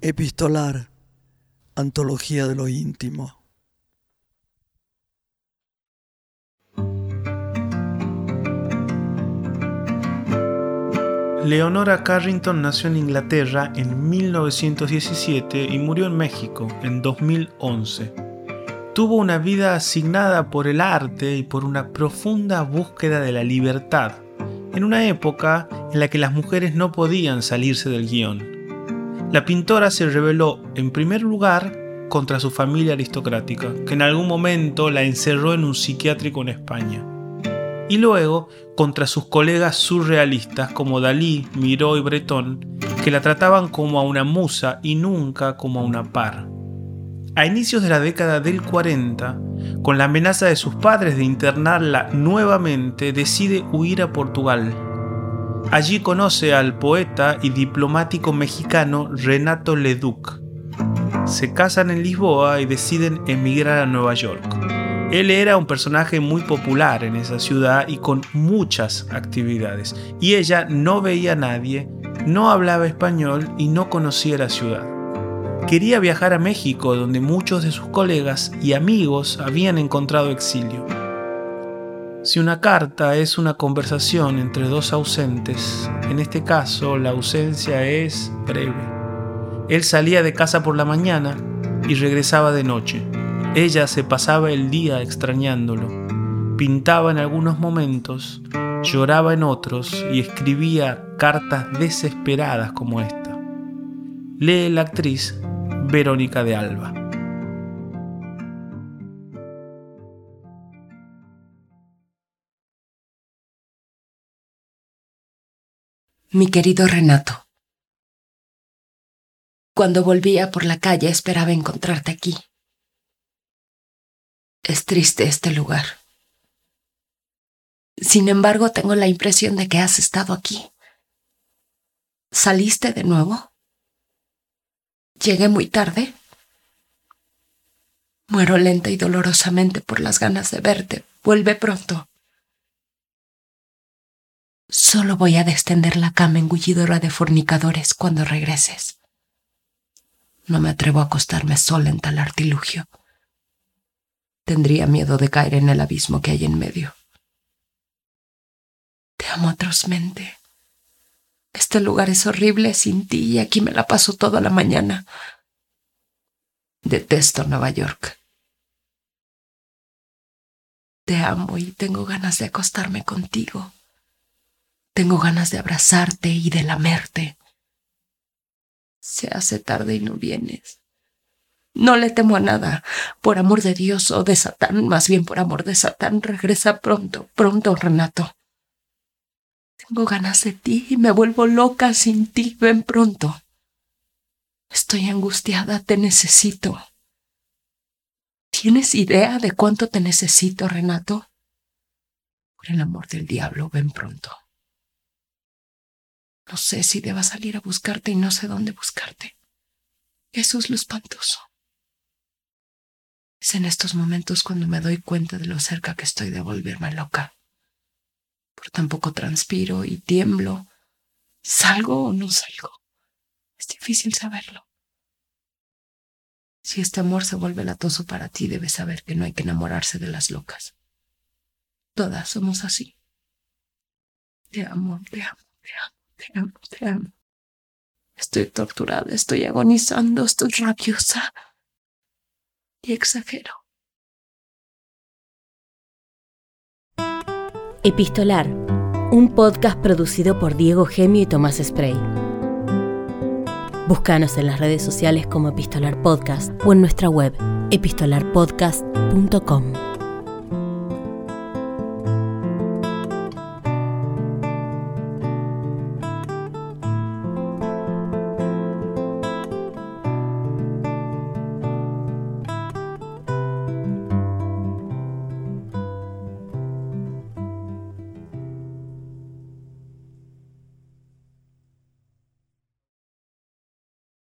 Epistolar, Antología de lo íntimo. Leonora Carrington nació en Inglaterra en 1917 y murió en México en 2011. Tuvo una vida asignada por el arte y por una profunda búsqueda de la libertad, en una época en la que las mujeres no podían salirse del guion. La pintora se rebeló en primer lugar contra su familia aristocrática, que en algún momento la encerró en un psiquiátrico en España, y luego contra sus colegas surrealistas como Dalí, Miró y Breton, que la trataban como a una musa y nunca como a una par. A inicios de la década del 40, con la amenaza de sus padres de internarla nuevamente, decide huir a Portugal Allí conoce al poeta y diplomático mexicano Renato Leduc. Se casan en Lisboa y deciden emigrar a Nueva York. Él era un personaje muy popular en esa ciudad y con muchas actividades. Y ella no veía a nadie, no hablaba español y no conocía la ciudad. Quería viajar a México, donde muchos de sus colegas y amigos habían encontrado exilio. Si una carta es una conversación entre dos ausentes, en este caso la ausencia es breve. Él salía de casa por la mañana y regresaba de noche. Ella se pasaba el día extrañándolo. Pintaba en algunos momentos, lloraba en otros y escribía cartas desesperadas como esta. Lee la actriz Verónica de Alba. Mi querido Renato. Cuando volvía por la calle esperaba encontrarte aquí. Es triste este lugar. Sin embargo, tengo la impresión de que has estado aquí. ¿Saliste de nuevo? ¿Llegué muy tarde? Muero lenta y dolorosamente por las ganas de verte. Vuelve pronto. Solo voy a descender la cama engullidora de fornicadores cuando regreses. No me atrevo a acostarme sola en tal artilugio. Tendría miedo de caer en el abismo que hay en medio. Te amo atrozmente. Este lugar es horrible sin ti y aquí me la paso toda la mañana. Detesto Nueva York. Te amo y tengo ganas de acostarme contigo. Tengo ganas de abrazarte y de lamerte. Se hace tarde y no vienes. No le temo a nada. Por amor de Dios o de Satán, más bien por amor de Satán, regresa pronto, pronto, Renato. Tengo ganas de ti y me vuelvo loca sin ti. Ven pronto. Estoy angustiada, te necesito. ¿Tienes idea de cuánto te necesito, Renato? Por el amor del diablo, ven pronto. No sé si deba salir a buscarte y no sé dónde buscarte. Eso es lo espantoso. Es en estos momentos cuando me doy cuenta de lo cerca que estoy de volverme loca. Por tampoco transpiro y tiemblo. ¿Salgo o no salgo? Es difícil saberlo. Si este amor se vuelve latoso para ti, debes saber que no hay que enamorarse de las locas. Todas somos así. Te amo, te amo, te amo. Te amo, te amo. Estoy torturada, estoy agonizando, estoy rabiosa. Y exagero. Epistolar, un podcast producido por Diego Gemio y Tomás Spray. Búscanos en las redes sociales como Epistolar Podcast o en nuestra web epistolarpodcast.com.